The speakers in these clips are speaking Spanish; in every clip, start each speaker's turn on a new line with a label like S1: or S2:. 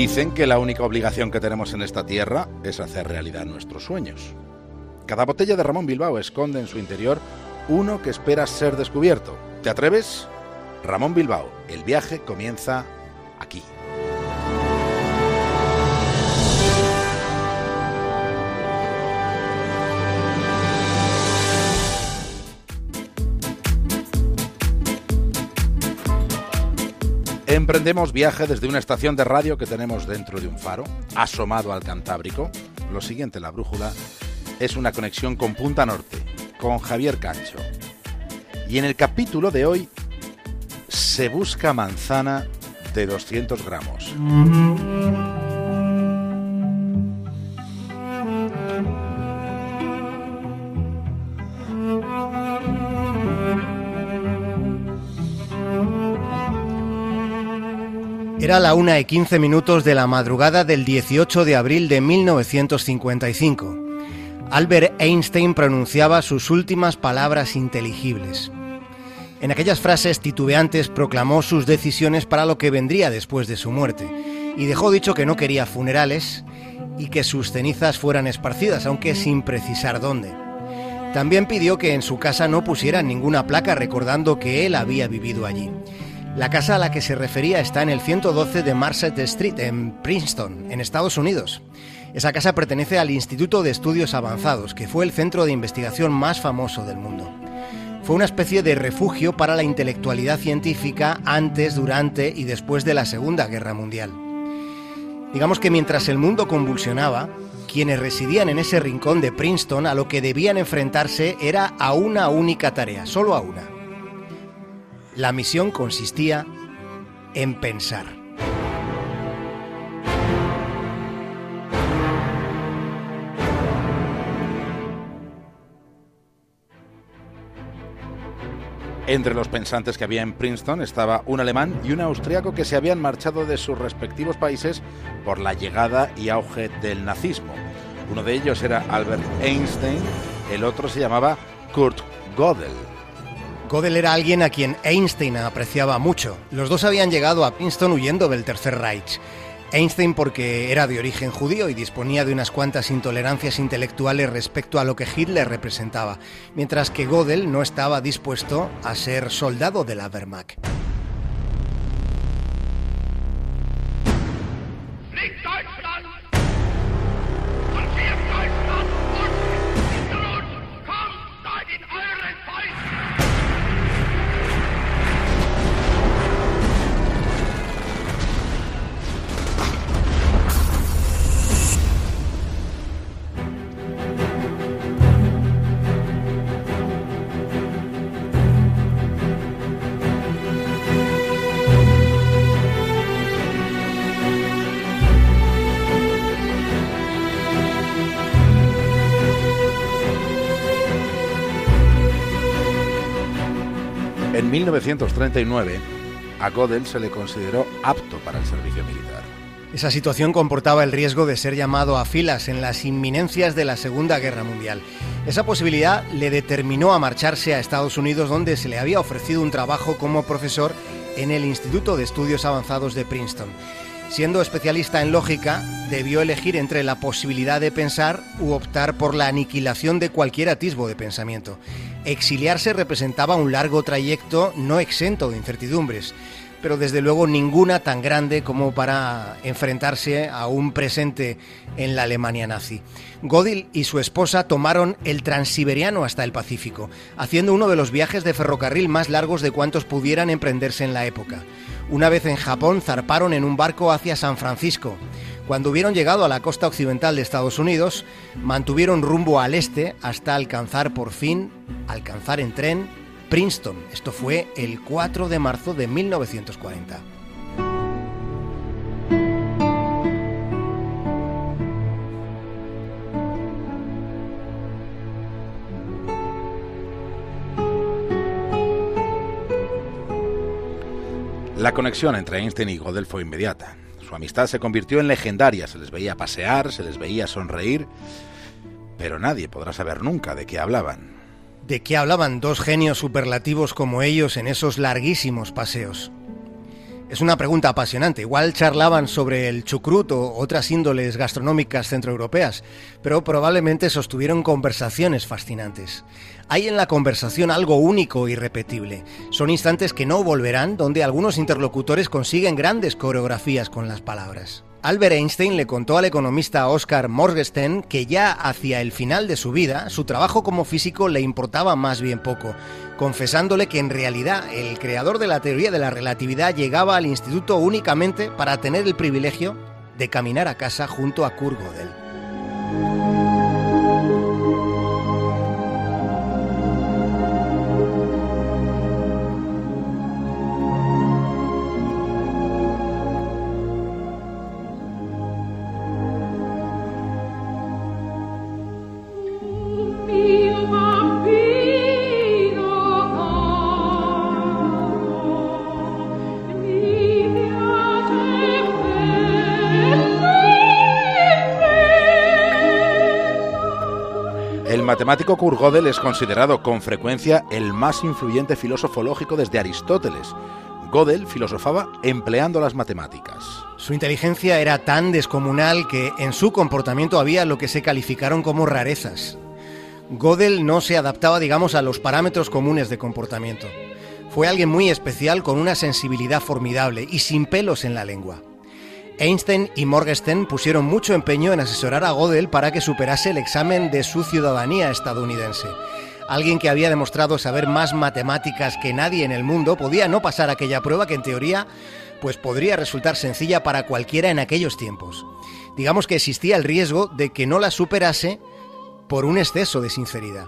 S1: Dicen que la única obligación que tenemos en esta tierra es hacer realidad nuestros sueños. Cada botella de Ramón Bilbao esconde en su interior uno que espera ser descubierto. ¿Te atreves? Ramón Bilbao, el viaje comienza aquí. Emprendemos viaje desde una estación de radio que tenemos dentro de un faro, asomado al Cantábrico. Lo siguiente, la brújula, es una conexión con Punta Norte, con Javier Cancho. Y en el capítulo de hoy se busca manzana de 200 gramos.
S2: Era la una y 15 minutos de la madrugada del 18 de abril de 1955. Albert Einstein pronunciaba sus últimas palabras inteligibles. En aquellas frases titubeantes proclamó sus decisiones para lo que vendría después de su muerte y dejó dicho que no quería funerales y que sus cenizas fueran esparcidas, aunque sin precisar dónde. También pidió que en su casa no pusieran ninguna placa recordando que él había vivido allí. La casa a la que se refería está en el 112 de Marset Street, en Princeton, en Estados Unidos. Esa casa pertenece al Instituto de Estudios Avanzados, que fue el centro de investigación más famoso del mundo. Fue una especie de refugio para la intelectualidad científica antes, durante y después de la Segunda Guerra Mundial. Digamos que mientras el mundo convulsionaba, quienes residían en ese rincón de Princeton a lo que debían enfrentarse era a una única tarea, solo a una la misión consistía en pensar.
S1: Entre los pensantes que había en Princeton estaba un alemán y un austriaco que se habían marchado de sus respectivos países por la llegada y auge del nazismo. Uno de ellos era Albert Einstein, el otro se llamaba Kurt Gödel.
S2: Gödel era alguien a quien Einstein apreciaba mucho. Los dos habían llegado a Princeton huyendo del Tercer Reich. Einstein porque era de origen judío y disponía de unas cuantas intolerancias intelectuales respecto a lo que Hitler representaba, mientras que Gödel no estaba dispuesto a ser soldado de la Wehrmacht.
S1: En 1939, a Gödel se le consideró apto para el servicio militar.
S2: Esa situación comportaba el riesgo de ser llamado a filas en las inminencias de la Segunda Guerra Mundial. Esa posibilidad le determinó a marcharse a Estados Unidos donde se le había ofrecido un trabajo como profesor en el Instituto de Estudios Avanzados de Princeton. Siendo especialista en lógica, debió elegir entre la posibilidad de pensar u optar por la aniquilación de cualquier atisbo de pensamiento. Exiliarse representaba un largo trayecto no exento de incertidumbres, pero desde luego ninguna tan grande como para enfrentarse a un presente en la Alemania nazi. Godil y su esposa tomaron el Transiberiano hasta el Pacífico, haciendo uno de los viajes de ferrocarril más largos de cuantos pudieran emprenderse en la época. Una vez en Japón zarparon en un barco hacia San Francisco. Cuando hubieron llegado a la costa occidental de Estados Unidos, mantuvieron rumbo al este hasta alcanzar por fin, alcanzar en tren, Princeton. Esto fue el 4 de marzo de 1940.
S1: La conexión entre Einstein y Gödel fue inmediata. Su amistad se convirtió en legendaria, se les veía pasear, se les veía sonreír, pero nadie podrá saber nunca de qué hablaban.
S2: ¿De qué hablaban dos genios superlativos como ellos en esos larguísimos paseos? Es una pregunta apasionante. Igual charlaban sobre el chucrut o otras índoles gastronómicas centroeuropeas, pero probablemente sostuvieron conversaciones fascinantes. Hay en la conversación algo único y repetible. Son instantes que no volverán, donde algunos interlocutores consiguen grandes coreografías con las palabras. Albert Einstein le contó al economista Oscar Morgenstern que ya hacia el final de su vida su trabajo como físico le importaba más bien poco, confesándole que en realidad el creador de la teoría de la relatividad llegaba al instituto únicamente para tener el privilegio de caminar a casa junto a Kurt Gödel.
S1: Matemático Kurt Gödel es considerado con frecuencia el más influyente filósofo lógico desde Aristóteles. Gödel filosofaba empleando las matemáticas.
S2: Su inteligencia era tan descomunal que en su comportamiento había lo que se calificaron como rarezas. Gödel no se adaptaba, digamos, a los parámetros comunes de comportamiento. Fue alguien muy especial con una sensibilidad formidable y sin pelos en la lengua. Einstein y Morgenstern pusieron mucho empeño en asesorar a Gödel para que superase el examen de su ciudadanía estadounidense. Alguien que había demostrado saber más matemáticas que nadie en el mundo podía no pasar aquella prueba que en teoría pues podría resultar sencilla para cualquiera en aquellos tiempos. Digamos que existía el riesgo de que no la superase por un exceso de sinceridad.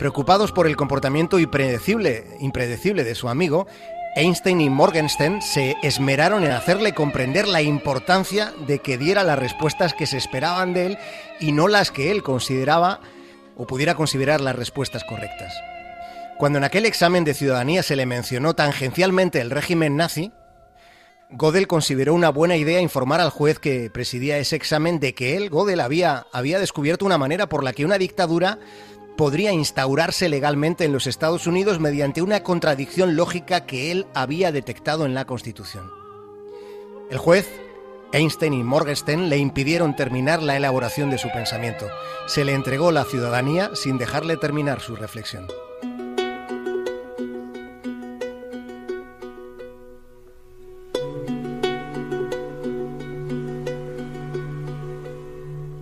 S2: Preocupados por el comportamiento impredecible, impredecible de su amigo, Einstein y Morgenstern se esmeraron en hacerle comprender la importancia de que diera las respuestas que se esperaban de él y no las que él consideraba o pudiera considerar las respuestas correctas. Cuando en aquel examen de ciudadanía se le mencionó tangencialmente el régimen nazi, Gödel consideró una buena idea informar al juez que presidía ese examen de que él, Gödel, había, había descubierto una manera por la que una dictadura podría instaurarse legalmente en los Estados Unidos mediante una contradicción lógica que él había detectado en la Constitución. El juez, Einstein y Morgenstern le impidieron terminar la elaboración de su pensamiento. Se le entregó la ciudadanía sin dejarle terminar su reflexión.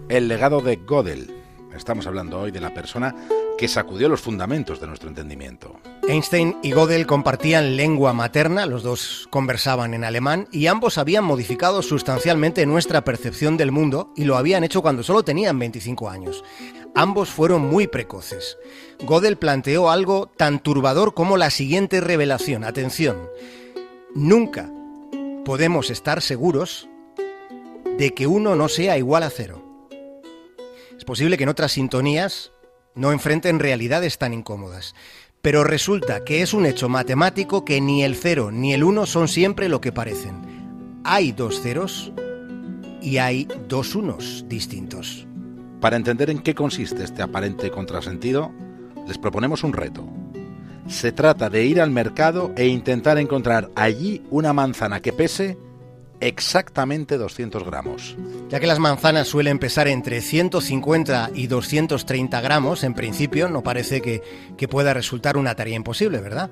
S1: El legado de Gödel Estamos hablando hoy de la persona que sacudió los fundamentos de nuestro entendimiento.
S2: Einstein y Gödel compartían lengua materna, los dos conversaban en alemán y ambos habían modificado sustancialmente nuestra percepción del mundo y lo habían hecho cuando solo tenían 25 años. Ambos fueron muy precoces. Gödel planteó algo tan turbador como la siguiente revelación. Atención, nunca podemos estar seguros de que uno no sea igual a cero posible que en otras sintonías no enfrenten realidades tan incómodas. Pero resulta que es un hecho matemático que ni el cero ni el uno son siempre lo que parecen. Hay dos ceros y hay dos unos distintos.
S1: Para entender en qué consiste este aparente contrasentido, les proponemos un reto. Se trata de ir al mercado e intentar encontrar allí una manzana que pese exactamente 200 gramos.
S2: Ya que las manzanas suelen pesar entre 150 y 230 gramos, en principio no parece que, que pueda resultar una tarea imposible, ¿verdad?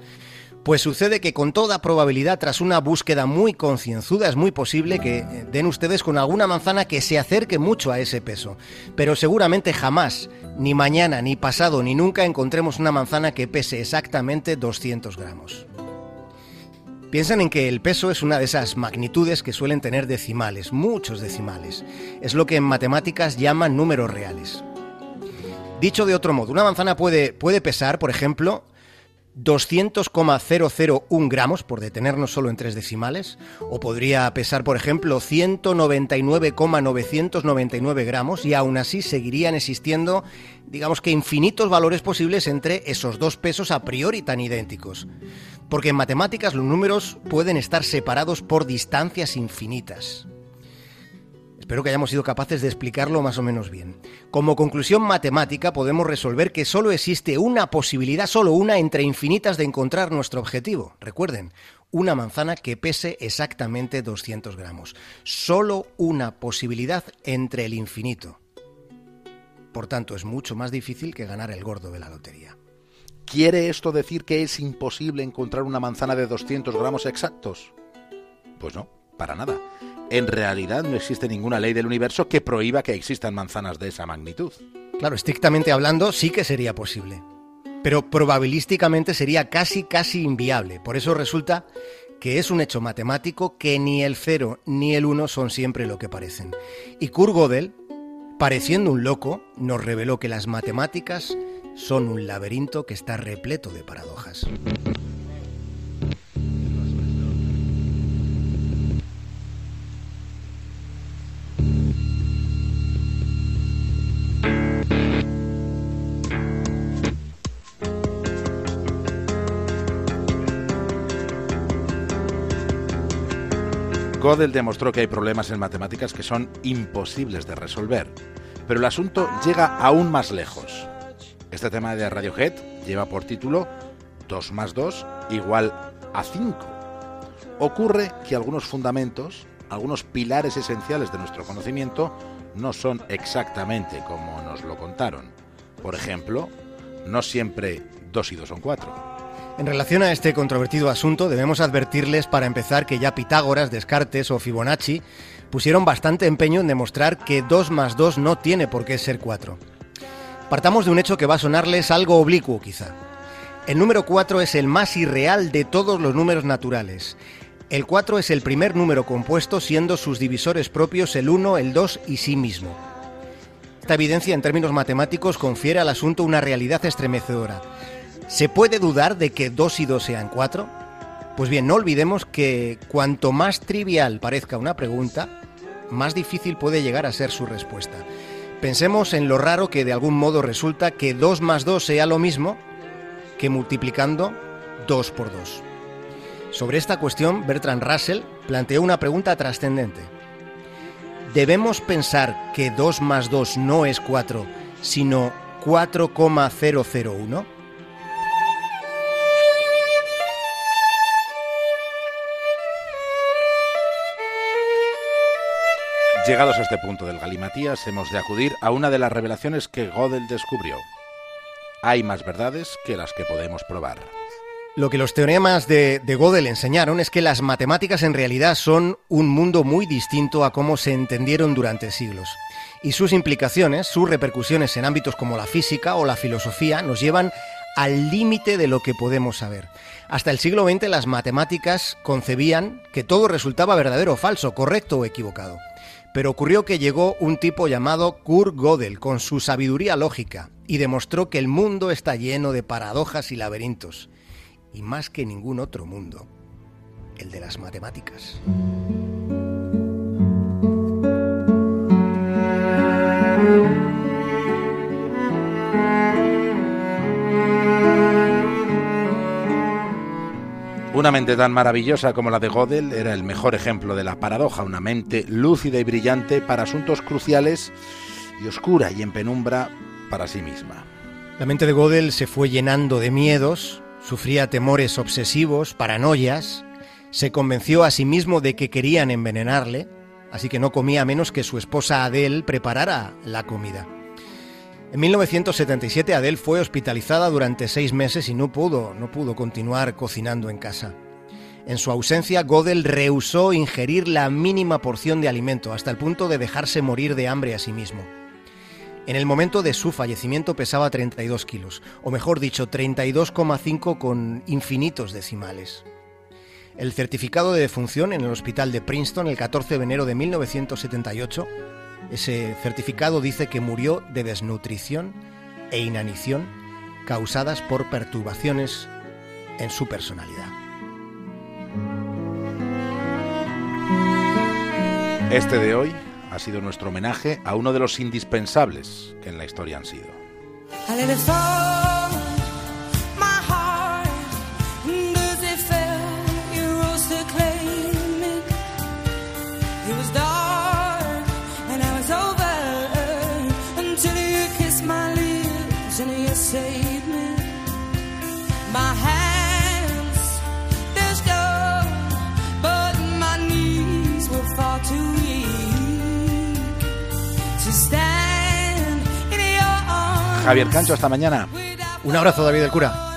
S2: Pues sucede que con toda probabilidad, tras una búsqueda muy concienzuda, es muy posible que den ustedes con alguna manzana que se acerque mucho a ese peso. Pero seguramente jamás, ni mañana, ni pasado, ni nunca encontremos una manzana que pese exactamente 200 gramos. Piensan en que el peso es una de esas magnitudes que suelen tener decimales, muchos decimales. Es lo que en matemáticas llaman números reales. Dicho de otro modo, una manzana puede, puede pesar, por ejemplo, 200,001 gramos, por detenernos solo en tres decimales, o podría pesar, por ejemplo, 199,999 gramos, y aún así seguirían existiendo, digamos que infinitos valores posibles entre esos dos pesos a priori tan idénticos porque en matemáticas los números pueden estar separados por distancias infinitas. Espero que hayamos sido capaces de explicarlo más o menos bien. Como conclusión matemática podemos resolver que solo existe una posibilidad, solo una entre infinitas de encontrar nuestro objetivo. Recuerden, una manzana que pese exactamente 200 gramos. Solo una posibilidad entre el infinito. Por tanto, es mucho más difícil que ganar el gordo de la lotería.
S1: ¿Quiere esto decir que es imposible encontrar una manzana de 200 gramos exactos? Pues no, para nada en realidad no existe ninguna ley del universo que prohíba que existan manzanas de esa magnitud.
S2: Claro, estrictamente hablando sí que sería posible, pero probabilísticamente sería casi casi inviable. Por eso resulta que es un hecho matemático que ni el 0 ni el 1 son siempre lo que parecen. Y Kurt Gödel, pareciendo un loco, nos reveló que las matemáticas son un laberinto que está repleto de paradojas.
S1: Gödel demostró que hay problemas en matemáticas que son imposibles de resolver, pero el asunto llega aún más lejos. Este tema de Radiohead lleva por título 2 más 2 igual a 5. Ocurre que algunos fundamentos, algunos pilares esenciales de nuestro conocimiento no son exactamente como nos lo contaron. Por ejemplo, no siempre 2 y 2 son 4.
S2: En relación a este controvertido asunto, debemos advertirles para empezar que ya Pitágoras, Descartes o Fibonacci pusieron bastante empeño en demostrar que 2 más 2 no tiene por qué ser 4. Partamos de un hecho que va a sonarles algo oblicuo quizá. El número 4 es el más irreal de todos los números naturales. El 4 es el primer número compuesto siendo sus divisores propios el 1, el 2 y sí mismo. Esta evidencia en términos matemáticos confiere al asunto una realidad estremecedora. ¿Se puede dudar de que 2 y 2 sean 4? Pues bien, no olvidemos que cuanto más trivial parezca una pregunta, más difícil puede llegar a ser su respuesta. Pensemos en lo raro que de algún modo resulta que 2 más 2 sea lo mismo que multiplicando 2 por 2. Sobre esta cuestión, Bertrand Russell planteó una pregunta trascendente. ¿Debemos pensar que 2 más 2 no es 4, sino 4,001?
S1: Llegados a este punto del galimatías, hemos de acudir a una de las revelaciones que Gödel descubrió. Hay más verdades que las que podemos probar.
S2: Lo que los teoremas de, de Gödel enseñaron es que las matemáticas en realidad son un mundo muy distinto a cómo se entendieron durante siglos. Y sus implicaciones, sus repercusiones en ámbitos como la física o la filosofía nos llevan al límite de lo que podemos saber. Hasta el siglo XX las matemáticas concebían que todo resultaba verdadero o falso, correcto o equivocado. Pero ocurrió que llegó un tipo llamado Kurt Gödel con su sabiduría lógica y demostró que el mundo está lleno de paradojas y laberintos, y más que ningún otro mundo, el de las matemáticas.
S1: Una mente tan maravillosa como la de Gödel era el mejor ejemplo de la paradoja, una mente lúcida y brillante para asuntos cruciales y oscura y en penumbra para sí misma.
S2: La mente de Gödel se fue llenando de miedos, sufría temores obsesivos, paranoias, se convenció a sí mismo de que querían envenenarle, así que no comía menos que su esposa Adele preparara la comida. En 1977 Adele fue hospitalizada durante seis meses y no pudo, no pudo continuar cocinando en casa. En su ausencia, Godel rehusó ingerir la mínima porción de alimento hasta el punto de dejarse morir de hambre a sí mismo. En el momento de su fallecimiento pesaba 32 kilos, o mejor dicho, 32,5 con infinitos decimales. El certificado de defunción en el hospital de Princeton el 14 de enero de 1978 ese certificado dice que murió de desnutrición e inanición causadas por perturbaciones en su personalidad.
S1: Este de hoy ha sido nuestro homenaje a uno de los indispensables que en la historia han sido. Javier Cancho, hasta mañana.
S2: Un abrazo, David del Cura.